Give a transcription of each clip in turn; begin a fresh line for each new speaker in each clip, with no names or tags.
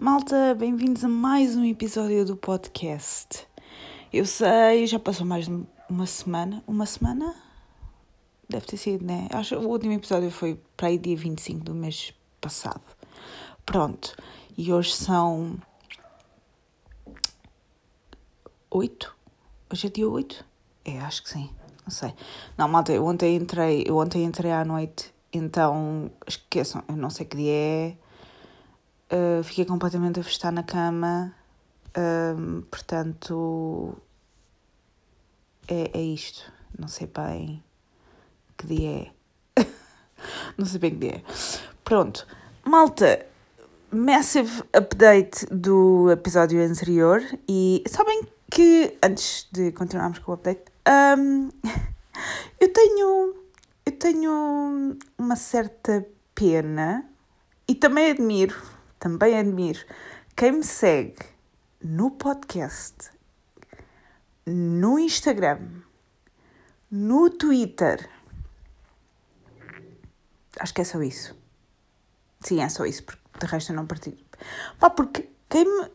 Malta, bem-vindos a mais um episódio do podcast. Eu sei, já passou mais de uma semana. Uma semana? Deve ter sido, né? Acho que o último episódio foi para aí dia 25 do mês passado. Pronto. E hoje são. 8? Hoje é dia 8? É, acho que sim. Não sei. Não, malta, eu ontem entrei, eu ontem entrei à noite, então esqueçam, eu não sei que dia é. Uh, fiquei completamente a festar na cama. Uh, portanto, é, é isto. Não sei bem que dia é. não sei bem que dia é. Pronto. Malta, massive update do episódio anterior. E sabem que, antes de continuarmos com o update, um, eu tenho. Eu tenho uma certa pena e também admiro, também admiro quem me segue no podcast, no Instagram, no Twitter. Acho que é só isso. Sim, é só isso, porque de resto eu não partilho. Pá, porque quem me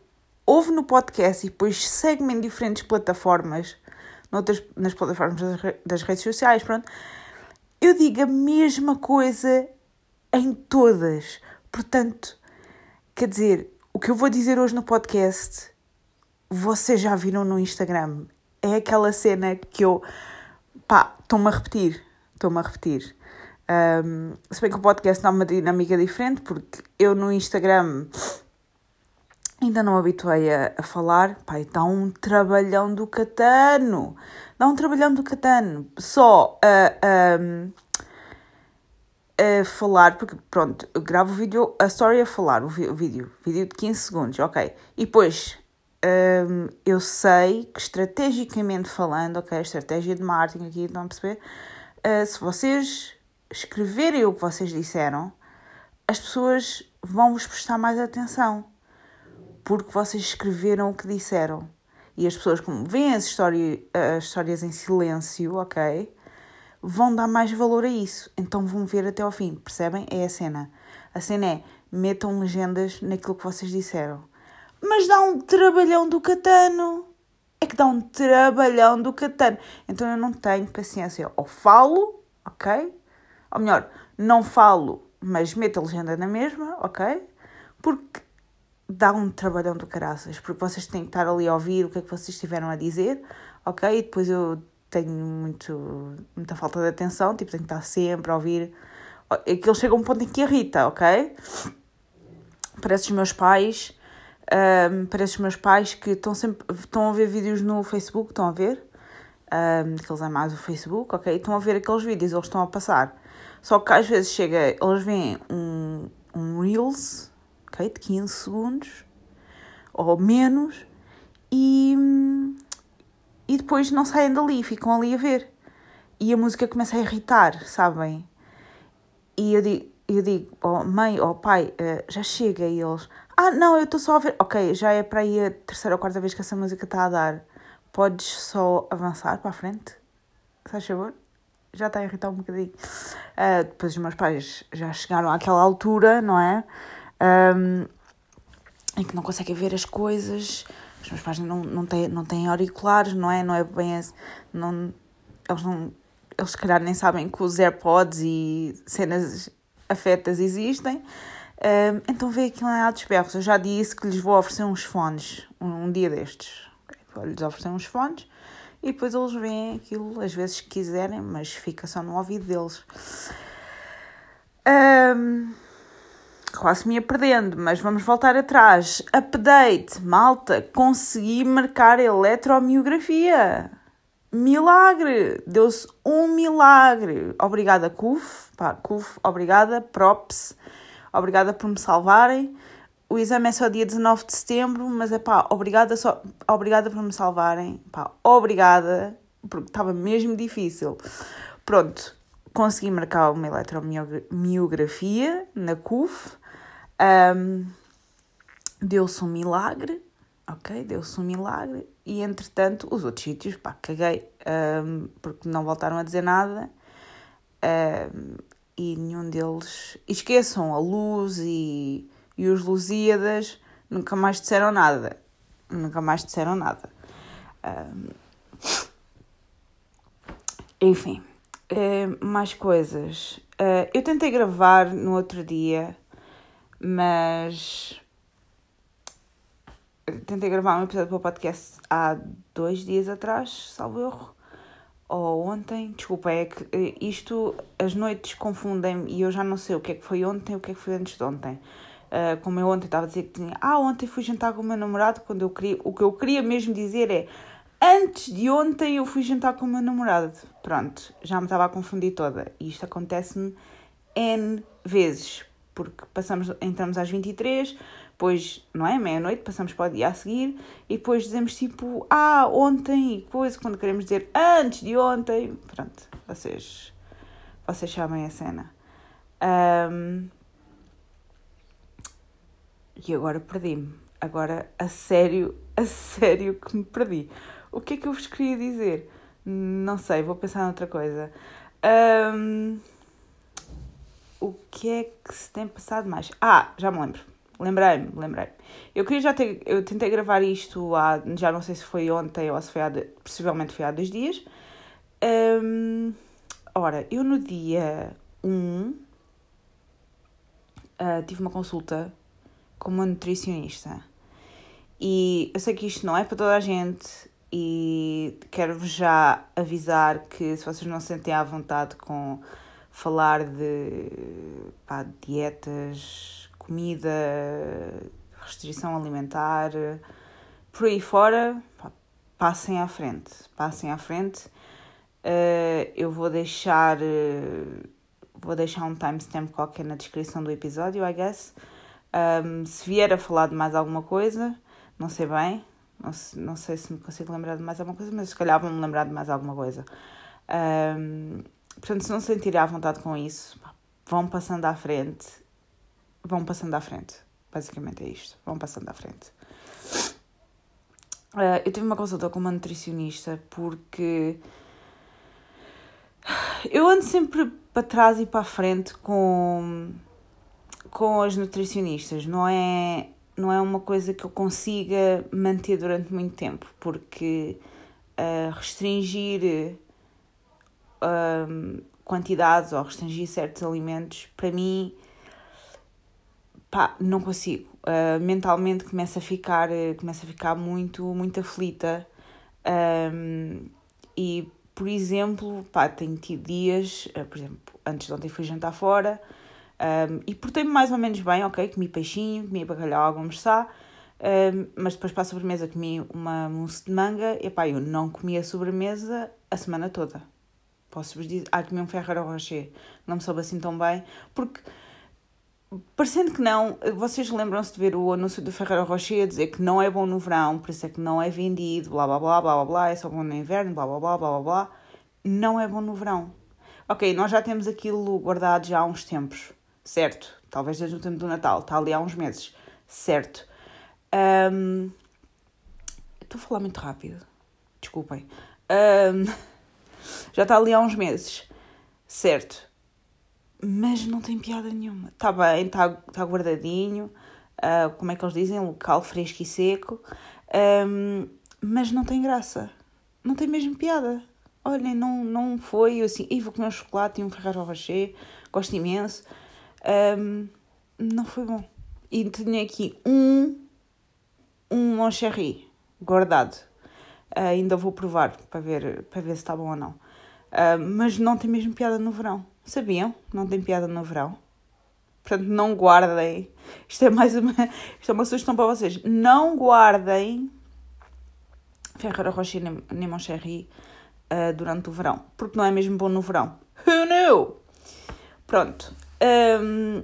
ouve no podcast e depois segue-me em diferentes plataformas noutras, nas plataformas das, redes sociais, pronto, eu digo a mesma coisa em todas. Portanto, quer dizer, o que eu vou dizer hoje no podcast, vocês já viram no Instagram. É aquela cena que eu, pá, estou-me a repetir, estou-me a repetir. Um, se bem que o podcast dá uma dinâmica diferente, porque eu no Instagram Ainda não habituei a, a falar. Pai, dá um trabalhão do catano. Dá um trabalhão do catano. Só a, a, a falar, porque pronto, eu gravo o vídeo, a story a falar, o, vídeo, vídeo de 15 segundos, ok. E depois um, eu sei que estrategicamente falando, ok, estratégia de marketing aqui, estão a perceber? Uh, se vocês escreverem o que vocês disseram, as pessoas vão vos prestar mais atenção porque vocês escreveram o que disseram. E as pessoas, como veem as, história, as histórias em silêncio, ok? Vão dar mais valor a isso. Então vão ver até ao fim. Percebem? É a cena. A cena é metam legendas naquilo que vocês disseram. Mas dá um trabalhão do catano. É que dá um trabalhão do catano. Então eu não tenho paciência. Ou falo, ok? Ou melhor, não falo, mas meto a legenda na mesma, ok? Porque dá um trabalhão do caraças, porque vocês têm que estar ali a ouvir o que é que vocês estiveram a dizer, ok? E depois eu tenho muito, muita falta de atenção, tipo, tenho que estar sempre a ouvir. Aquilo chega a um ponto em que irrita, ok? Parece os meus pais, um, parece os meus pais que estão sempre, estão a ver vídeos no Facebook, estão a ver? Um, que eles é mais o Facebook, ok? Estão a ver aqueles vídeos, eles estão a passar. Só que às vezes chega, eles veem um, um Reels, ok? De 15 segundos ou menos e, e depois não saem dali, ficam ali a ver. E a música começa a irritar, sabem? E eu digo, eu digo oh, mãe ou oh, pai, uh, já chega e eles, ah, não, eu estou só a ver, ok, já é para aí a terceira ou quarta vez que essa música está a dar, podes só avançar para a frente? Faz favor? Já está a irritar um bocadinho. Uh, depois os meus pais já chegaram àquela altura, não é? um, em que não conseguem ver as coisas. Os meus pais não, não, têm, não têm auriculares, não é? Não é bem. Não, eles não. Eles, se calhar, nem sabem que os AirPods e cenas afetas existem. Um, então vê aquilo em altos berros. Eu já disse que lhes vou oferecer uns fones um, um dia destes. Vou-lhes oferecer uns fones e depois eles veem aquilo às vezes que quiserem, mas fica só no ouvido deles. Um, quase me ia perdendo, mas vamos voltar atrás. Update, malta, consegui marcar eletromiografia. Milagre! Deu-se um milagre. Obrigada, CUF. Pá, CUF, obrigada. Props. Obrigada por me salvarem. O exame é só dia 19 de setembro, mas é pá, obrigada, só, obrigada por me salvarem. Pá, obrigada, porque estava mesmo difícil. Pronto, consegui marcar uma eletromiografia na CUF. Um, Deu-se um milagre, ok? Deu-se um milagre. E entretanto, os outros sítios, pá, caguei, um, porque não voltaram a dizer nada. Um, e nenhum deles. Esqueçam a luz e, e os Lusíadas, Nunca mais disseram nada. Nunca mais disseram nada. Um, enfim, uh, mais coisas. Uh, eu tentei gravar no outro dia, mas. Tentei gravar um episódio para o podcast há dois dias atrás, salvo erro. Ou ontem, desculpa, é que eh, isto, as noites confundem-me e eu já não sei o que é que foi ontem o que é que foi antes de ontem. Uh, como eu ontem estava a dizer que tinha, ah, ontem fui jantar com o meu namorado, quando eu queria, o que eu queria mesmo dizer é, antes de ontem eu fui jantar com o meu namorado. Pronto, já me estava a confundir toda. E isto acontece-me N vezes, porque passamos, entramos às 23, depois, não é? Meia-noite, passamos para o dia a seguir e depois dizemos tipo, ah, ontem e coisa, quando queremos dizer antes de ontem. Pronto, vocês, vocês sabem a cena. Um, e agora perdi-me. Agora, a sério, a sério que me perdi. O que é que eu vos queria dizer? Não sei, vou pensar noutra coisa. Um, o que é que se tem passado mais? Ah, já me lembro. Lembrei-me, lembrei-me. Eu queria já ter. Eu tentei gravar isto há. Já não sei se foi ontem ou se foi há. Possivelmente foi há dois dias. Um, ora, eu no dia 1 um, uh, tive uma consulta com uma nutricionista. E eu sei que isto não é para toda a gente e quero-vos já avisar que se vocês não se sentem à vontade com falar de pá, dietas, comida, restrição alimentar, por aí fora, pá, passem à frente, passem à frente. Uh, eu vou deixar uh, vou deixar um timestamp qualquer na descrição do episódio, I guess. Um, se vier a falar de mais alguma coisa, não sei bem, não, não sei se me consigo lembrar de mais alguma coisa, mas se calhar vou-me lembrar de mais alguma coisa. Um, portanto, se não se sentirem à vontade com isso, vão passando à frente. Vão passando à frente. Basicamente é isto. Vão passando à frente. Uh, eu tive uma consulta com uma nutricionista porque eu ando sempre para trás e para a frente com com as nutricionistas não é, não é uma coisa que eu consiga manter durante muito tempo, porque uh, restringir uh, quantidades ou restringir certos alimentos, para mim, pá, não consigo. Uh, mentalmente começa a ficar, começa a ficar muito, muito aflita. Um, e, por exemplo, pá, tenho tido dias, por exemplo, antes de ontem fui jantar fora, um, e portei-me mais ou menos bem, ok? Comi peixinho, comi bacalhau a almoçar, um, mas depois para a sobremesa comi uma mousse de manga e pá, eu não comi a sobremesa a semana toda. Posso-vos dizer, ah, comi um Ferrero Rocher, não me soube assim tão bem, porque parecendo que não, vocês lembram-se de ver o anúncio do Ferrero Rocher a dizer que não é bom no verão, por isso é que não é vendido, blá blá blá blá blá blá, é só bom no inverno, blá blá blá blá blá blá. Não é bom no verão. Ok, nós já temos aquilo guardado já há uns tempos certo? Talvez desde o tempo do Natal, está ali há uns meses, certo? Um, estou a falar muito rápido, desculpem. Um, já está ali há uns meses, certo? Mas não tem piada nenhuma. Está bem, está tá guardadinho, uh, como é que eles dizem? Local fresco e seco, um, mas não tem graça. Não tem mesmo piada. Olhem, não, não foi assim, e vou comer um chocolate e um Ferrero Rocher, gosto imenso um, não foi bom. E tinha aqui um, um Moncherry guardado. Uh, ainda vou provar para ver, para ver se está bom ou não. Uh, mas não tem mesmo piada no verão. Sabiam? Não tem piada no verão. Portanto, não guardem. Isto é mais uma, isto é uma sugestão para vocês. Não guardem Ferreira Rocher nem Moncherry uh, durante o verão. Porque não é mesmo bom no verão. Who knew? Pronto. Um,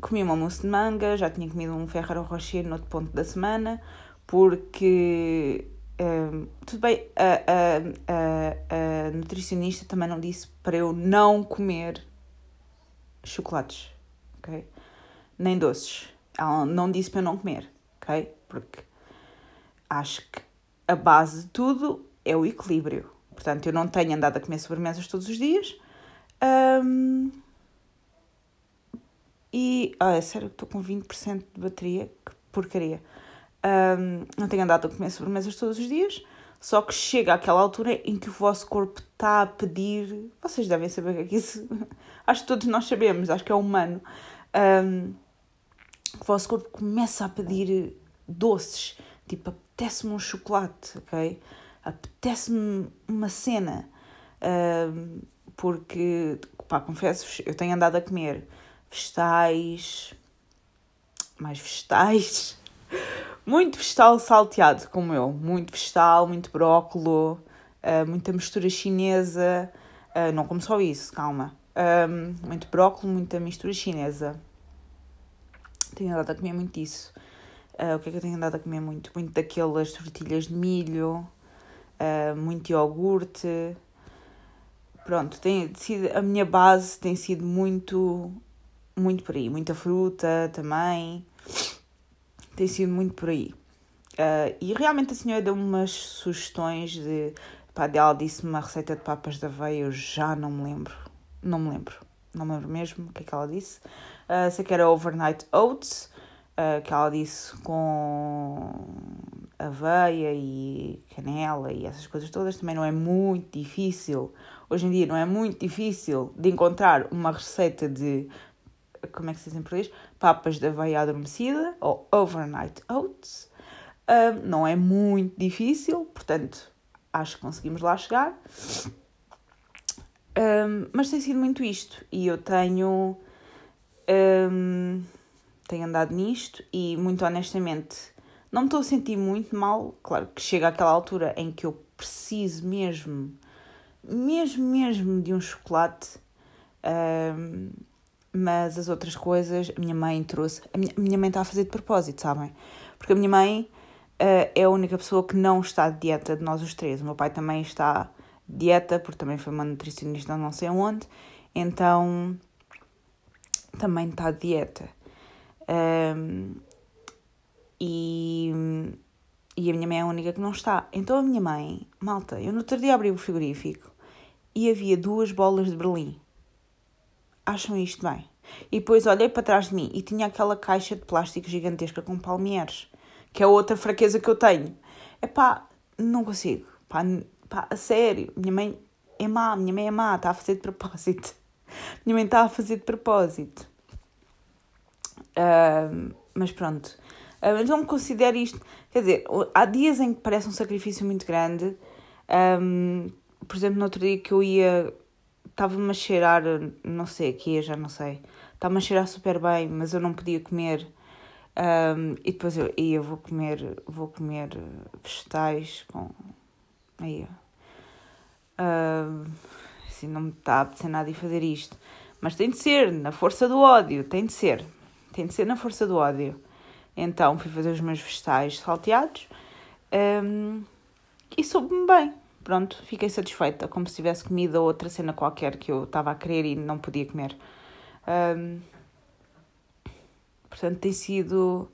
comi uma mousse de manga, já tinha comido um Ferrero Rocher no outro ponto da semana, porque um, tudo bem, a, a, a, a, nutricionista também não disse para eu não comer chocolates, ok? Nem doces. Ela não disse para eu não comer, ok? Porque acho que a base de tudo é o equilíbrio. Portanto, eu não tenho andado a comer sobremesas todos os dias. Um, e, é sério, estou com 20% de bateria, que porcaria. Um, não tenho andado a comer sobremesas todos os dias, só que chega àquela altura em que o vosso corpo está a pedir. Vocês devem saber o que é que isso. acho que todos nós sabemos, acho que é humano. Um, o vosso corpo começa a pedir doces. Tipo, apetece-me um chocolate, ok? Apetece-me uma cena. Um, porque, pá, confesso-vos, eu tenho andado a comer vegetais, mais vegetais, muito vegetal salteado, como eu, muito vegetal, muito brócolo, uh, muita mistura chinesa, uh, não como só isso, calma, um, muito brócolo, muita mistura chinesa. Tenho andado a comer muito isso. Uh, o que é que eu tenho andado a comer muito? Muito daquelas tortilhas de milho, muito iogurte, pronto, tem sido, a minha base tem sido muito, muito por aí. Muita fruta também, tem sido muito por aí. Uh, e realmente a senhora deu umas sugestões de. Pá, ela disse-me uma receita de papas de aveia, eu já não me lembro. Não me lembro. Não me lembro mesmo o que é que ela disse. Uh, sei que era overnight oats, uh, que ela disse com aveia e canela e essas coisas todas. Também não é muito difícil Hoje em dia não é muito difícil de encontrar uma receita de, como é que se diz em português? Papas de aveia adormecida ou overnight oats. Não é muito difícil, portanto, acho que conseguimos lá chegar. Um, mas tem sido muito isto e eu tenho, um, tenho andado nisto e, muito honestamente, não me estou a sentir muito mal. Claro que chega aquela altura em que eu preciso mesmo mesmo, mesmo de um chocolate. Um, mas as outras coisas, a minha mãe trouxe. A minha, a minha mãe está a fazer de propósito, sabem? Porque a minha mãe uh, é a única pessoa que não está de dieta de nós os três. O meu pai também está de dieta, porque também foi uma nutricionista não sei onde. Então, também está de dieta. Um, e, e a minha mãe é a única que não está. Então a minha mãe, malta, eu no outro dia abri o frigorífico e havia duas bolas de Berlim. Acham isto bem? E depois olhei para trás de mim e tinha aquela caixa de plástico gigantesca com palmeiras, que é outra fraqueza que eu tenho. É pá, não consigo. Pá, pá, a sério, minha mãe é má, minha mãe é má, está a fazer de propósito. Minha mãe está a fazer de propósito. Uh, mas pronto. Uh, então me considero isto. Quer dizer, há dias em que parece um sacrifício muito grande. Um, por exemplo, no outro dia que eu ia, estava-me a cheirar, não sei aqui, já não sei, estava-me a cheirar super bem, mas eu não podia comer. Um, e depois eu ia, vou comer, vou comer vegetais com. Aí, uh, assim, não me está a apetecer nada de fazer isto. Mas tem de ser, na força do ódio, tem de ser. Tem de ser na força do ódio. Então fui fazer os meus vegetais salteados um, e soube-me bem pronto, fiquei satisfeita, como se tivesse comido outra cena qualquer que eu estava a querer e não podia comer. Um, portanto, tem sido,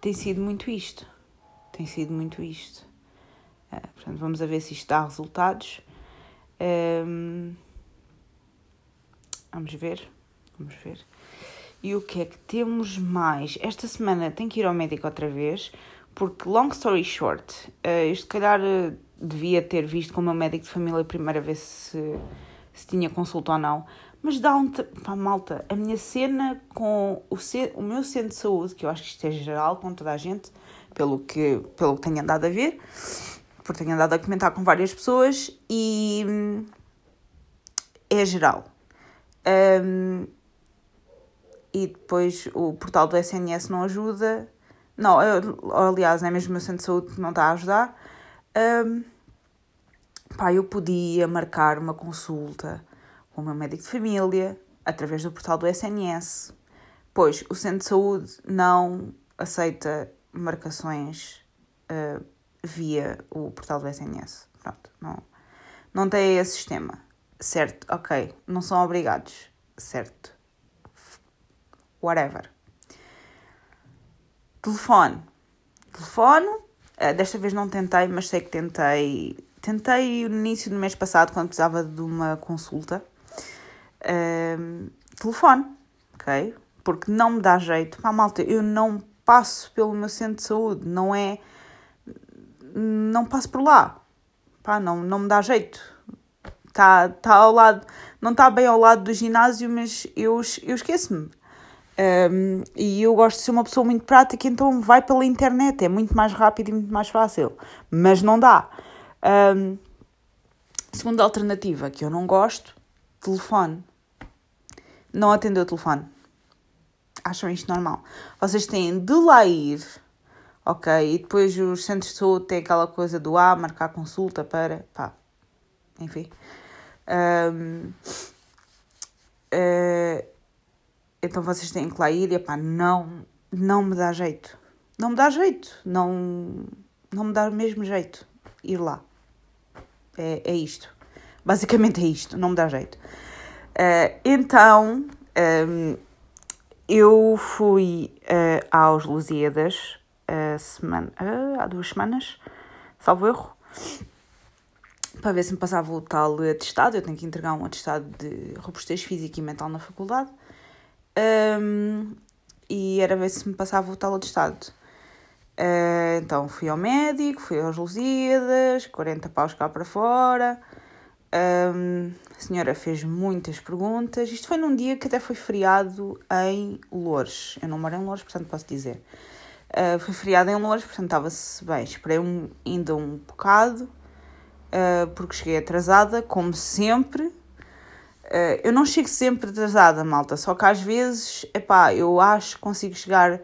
tem sido muito isto. Tem sido muito isto. Uh, portanto, vamos a ver se isto dá resultados. Um, vamos ver. Vamos ver. E o que é que temos mais? Esta semana tenho que ir ao médico outra vez, porque, long story short, uh, se calhar devia ter visto com o meu médico de família a primeira vez se, se tinha consulta ou não. Mas dá um. Pá, malta, a minha cena com o, o meu centro de saúde, que eu acho que isto é geral com toda a gente, pelo que, pelo que tenho andado a ver, porque tenho andado a comentar com várias pessoas e. é geral. Um, e depois o portal do SNS não ajuda. Não, eu, aliás, é mesmo o meu centro de saúde que não está a ajudar. Um, pá, eu podia marcar uma consulta com o meu médico de família através do portal do SNS, pois o centro de saúde não aceita marcações uh, via o portal do SNS. Pronto, não, não tem esse sistema. Certo, ok, não são obrigados. Certo. Whatever. Telefone. Telefone. Uh, desta vez não tentei, mas sei que tentei Tentei no início do mês passado, quando precisava de uma consulta, uh, telefone, ok? Porque não me dá jeito. Pá, malta, eu não passo pelo meu centro de saúde, não é. Não passo por lá. Pá, não, não me dá jeito. Está tá ao lado, não está bem ao lado do ginásio, mas eu, eu esqueço-me. Um, e eu gosto de ser uma pessoa muito prática, então vai pela internet, é muito mais rápido e muito mais fácil. Mas não dá. Um, segunda alternativa que eu não gosto: telefone. Não atender o telefone. Acham isto normal? Vocês têm de lá ir, ok? E depois os centros de saúde têm aquela coisa do A, ah, marcar consulta para. pá. Enfim. Um, uh, então vocês têm que lá ir e pá, não, não me dá jeito. Não me dá jeito. Não, não me dá o mesmo jeito ir lá. É, é isto. Basicamente é isto. Não me dá jeito. Uh, então, um, ehm, eu fui uh, aos Lusíadas uh, semana, há duas semanas, salvo erro, para ver se me passava o tal atestado. Eu tenho que entregar um atestado de robustez física e mental na faculdade. Um, e era ver se me passava o tal atestado. Uh, então fui ao médico, fui aos Lusíadas, 40 paus cá para fora. Um, a senhora fez muitas perguntas. Isto foi num dia que até foi feriado em Loures. Eu não moro em Loures, portanto posso dizer. Uh, foi feriado em Loures, portanto estava-se bem. Esperei um, ainda um bocado, uh, porque cheguei atrasada, como sempre. Uh, eu não chego sempre atrasada, malta, só que às vezes, epá, eu acho que consigo chegar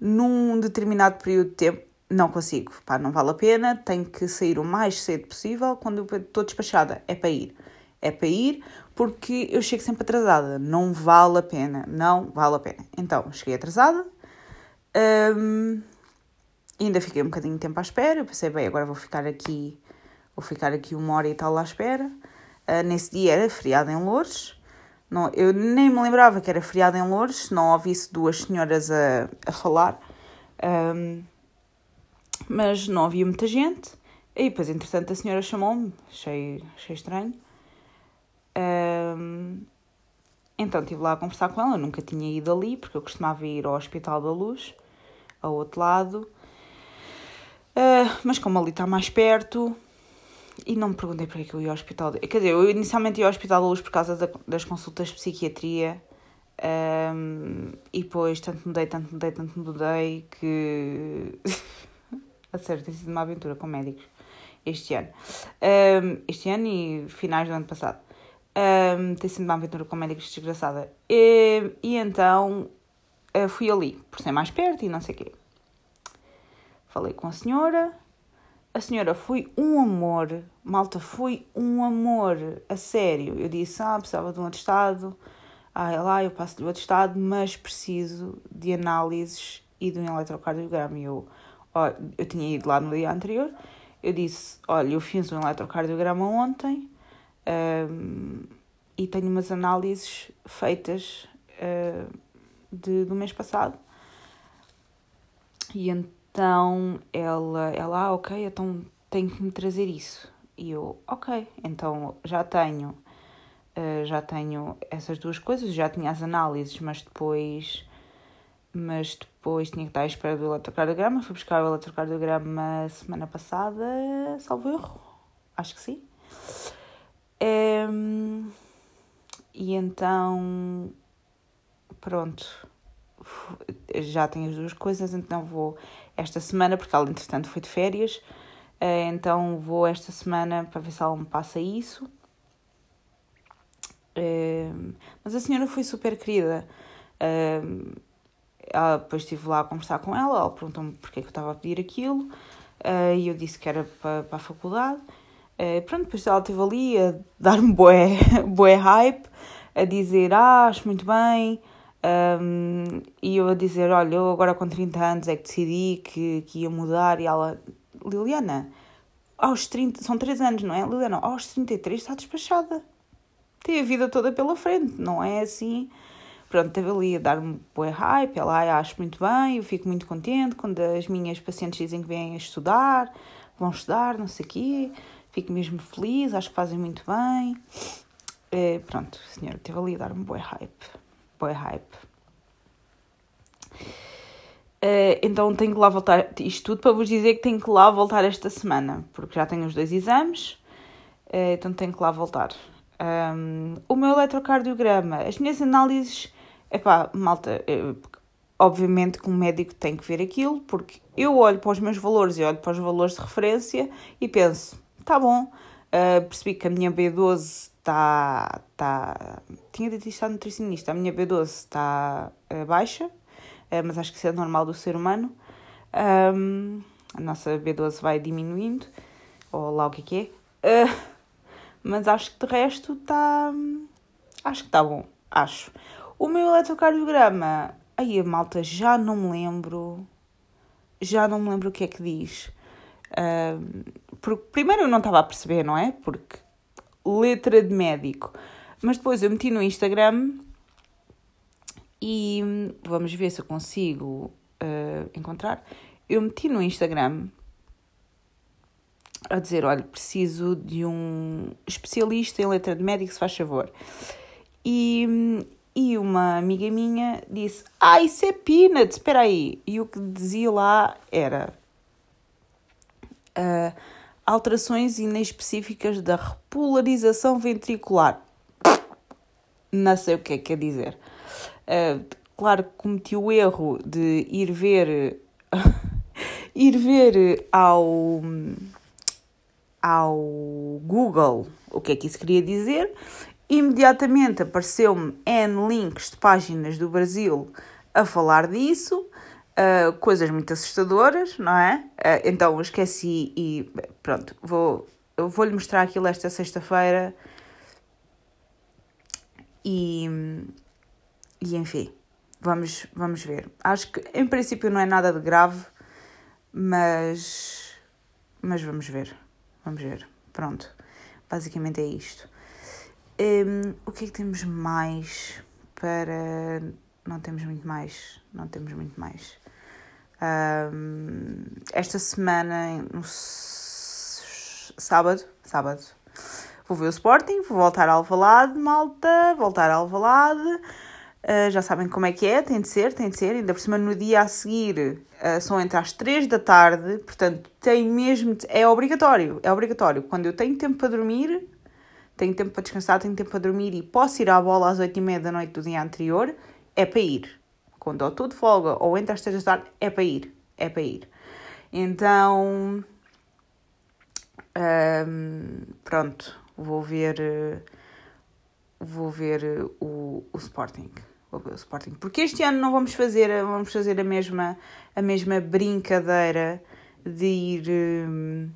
num determinado período de tempo. Não consigo, pá, não vale a pena, tenho que sair o mais cedo possível. Quando estou despachada, é para ir. É para ir porque eu chego sempre atrasada. Não vale a pena, não vale a pena. Então, cheguei atrasada, um, ainda fiquei um bocadinho de tempo à espera. Eu pensei, bem, agora vou ficar aqui, vou ficar aqui uma hora e tal à espera. Uh, nesse dia era feriado em Lourdes. Não, eu nem me lembrava que era feriado em Lourdes, não ouvisse duas senhoras a, a falar. Um, mas não havia muita gente. E depois, entretanto, a senhora chamou-me, achei, achei estranho. Um, então estive lá a conversar com ela, eu nunca tinha ido ali, porque eu costumava ir ao Hospital da Luz, ao outro lado. Uh, mas como ali está mais perto, e não me perguntei para que eu ia ao hospital. Quer dizer, eu inicialmente ia ao hospital luz por causa da, das consultas de psiquiatria. Um, e depois tanto mudei, tanto mudei, tanto mudei que. a sério, tem sido uma aventura com médicos este ano. Um, este ano e finais do ano passado. Um, tem sido uma aventura com médicos desgraçada. E, e então eh, fui ali, por ser mais perto e não sei o quê. Falei com a senhora a senhora foi um amor, malta, foi um amor, a sério. Eu disse, ah, precisava de um atestado, ah, é lá, eu passo-lhe o atestado, mas preciso de análises e de um eletrocardiograma. E eu, ó, eu tinha ido lá no dia anterior, eu disse, olha, eu fiz um eletrocardiograma ontem um, e tenho umas análises feitas uh, de, do mês passado. E então então ela, ela, ah, ok, então tenho que me trazer isso. E eu, ok, então já tenho, uh, já tenho essas duas coisas, já tinha as análises, mas depois, mas depois tinha que estar à espera do eletrocardiograma. Fui buscar o eletrocardiograma semana passada, salvo erro, acho que sim. Um, e então, pronto, já tenho as duas coisas, então vou esta semana, porque ela entretanto foi de férias, eh, então vou esta semana para ver se ela me passa isso. Eh, mas a senhora foi super querida. Eh, ela, depois estive lá a conversar com ela, ela perguntou-me porque é que eu estava a pedir aquilo, e eu disse que era para, para a faculdade. Pronto, depois ela esteve ali a dar-me boé, boé hype, a dizer, ah, acho muito bem, um, e eu a dizer: Olha, eu agora com 30 anos é que decidi que, que ia mudar. E ela, Liliana, aos 30, são 3 anos, não é? Liliana, aos 33 está despachada. Tem a vida toda pela frente, não é assim? Pronto, teve ali a dar-me boa hype. Ela, acho muito bem, eu fico muito contente quando as minhas pacientes dizem que vêm a estudar, vão estudar, não sei o quê. Fico mesmo feliz, acho que fazem muito bem. É, pronto, senhora teve ali a dar-me boa hype boy hype. Uh, então tenho que lá voltar, isto tudo para vos dizer que tenho que lá voltar esta semana, porque já tenho os dois exames, uh, então tenho que lá voltar. Um, o meu eletrocardiograma, as minhas análises, epá, malta, obviamente que um médico tem que ver aquilo, porque eu olho para os meus valores e olho para os valores de referência e penso, tá bom, uh, percebi que a minha B12 está, tá, tinha isto à nutricionista, a minha B12 está baixa, uh, mas acho que isso é normal do ser humano. Um, a nossa B12 vai diminuindo, ou lá o que é que é. Uh, mas acho que de resto está. Acho que está bom. Acho. O meu eletrocardiograma. Aí a malta já não me lembro. Já não me lembro o que é que diz. Porque, primeiro eu não estava a perceber, não é? Porque letra de médico. Mas depois eu meti no Instagram e vamos ver se eu consigo uh, encontrar. Eu meti no Instagram a dizer: olha, preciso de um especialista em letra de médico, se faz favor. E, e uma amiga minha disse: Ah, isso é peanuts, espera aí. E o que dizia lá era. Uh, alterações inespecíficas da repolarização ventricular. Não sei o que é que quer dizer. Uh, claro que cometi o erro de ir ver ir ver ao ao Google o que é que isso queria dizer. Imediatamente apareceu-me N links de páginas do Brasil a falar disso, uh, coisas muito assustadoras, não é? Uh, então esqueci e pronto, vou, vou-lhe mostrar aquilo esta sexta-feira e e enfim, vamos, vamos ver. Acho que em princípio não é nada de grave, mas, mas vamos ver. Vamos ver. Pronto. Basicamente é isto. Um, o que é que temos mais para. Não temos muito mais. Não temos muito mais. Um, esta semana, no sábado, sábado, vou ver o Sporting, vou voltar ao Alvalade, malta, voltar ao Alvalade. Uh, já sabem como é que é, tem de ser, tem de ser. Ainda por cima, no dia a seguir, uh, são entre as 3 da tarde, portanto, tem mesmo. De... É obrigatório, é obrigatório. Quando eu tenho tempo para dormir, tenho tempo para descansar, tenho tempo para dormir e posso ir à bola às 8 e meia da noite do dia anterior, é para ir. Quando eu estou de folga ou entre as 3 da tarde, é para ir. É para ir. Então. Um, pronto, vou ver. Vou ver o, o Sporting o Sporting. Porque este ano não vamos fazer, vamos fazer a mesma, a mesma brincadeira de ir, hum,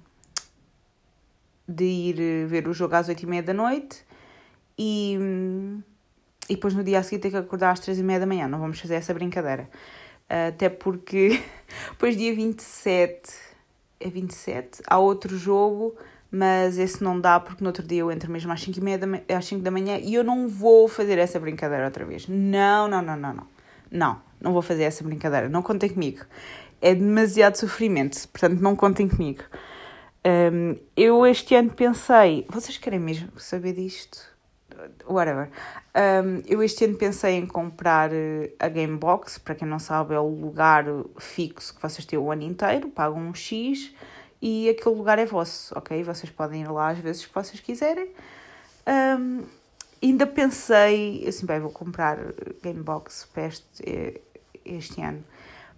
de ir ver o jogo às oito e meia da noite e, hum, e depois no dia a seguir ter que acordar às três e meia da manhã. Não vamos fazer essa brincadeira. Até porque depois dia 27, é 27, há outro jogo mas esse não dá porque no outro dia eu entro mesmo às 5, e meia da, às 5 da manhã e eu não vou fazer essa brincadeira outra vez. Não, não, não, não, não. Não, não vou fazer essa brincadeira. Não contem comigo. É demasiado sofrimento, portanto não contem comigo. Eu este ano pensei, vocês querem mesmo saber disto? Whatever. Um, eu este ano pensei em comprar eh, a Gamebox, para quem não sabe, é o lugar fixo que vocês têm o ano inteiro, pagam um X e aquele lugar é vosso, ok? Vocês podem ir lá às vezes que vocês quiserem. Um, ainda pensei, assim, bem, vou comprar Gamebox para este, este ano,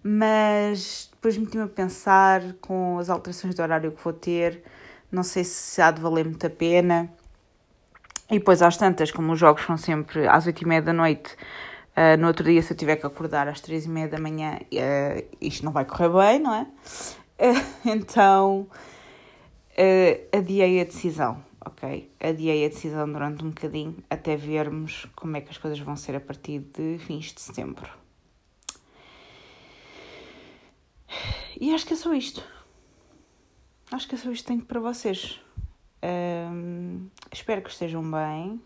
mas depois meti-me a pensar com as alterações de horário que vou ter, não sei se há de valer muito a pena. E depois, às tantas, como os jogos são sempre às oito e meia da noite, uh, no outro dia, se eu tiver que acordar às três e meia da manhã, uh, isto não vai correr bem, não é? então, uh, adiei a decisão, ok? Adiei a decisão durante um bocadinho até vermos como é que as coisas vão ser a partir de fins de setembro. E acho que é só isto. Acho que é só isto que tenho para vocês. Um, espero que estejam bem.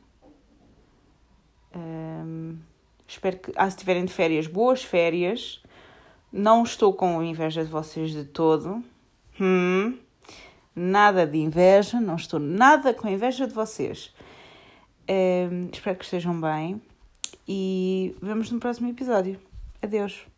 Um, espero que, ah, se tiverem de férias, boas férias. Não estou com inveja de vocês de todo. Hum, nada de inveja, não estou nada com inveja de vocês. É, espero que estejam bem e vemos no próximo episódio. Adeus.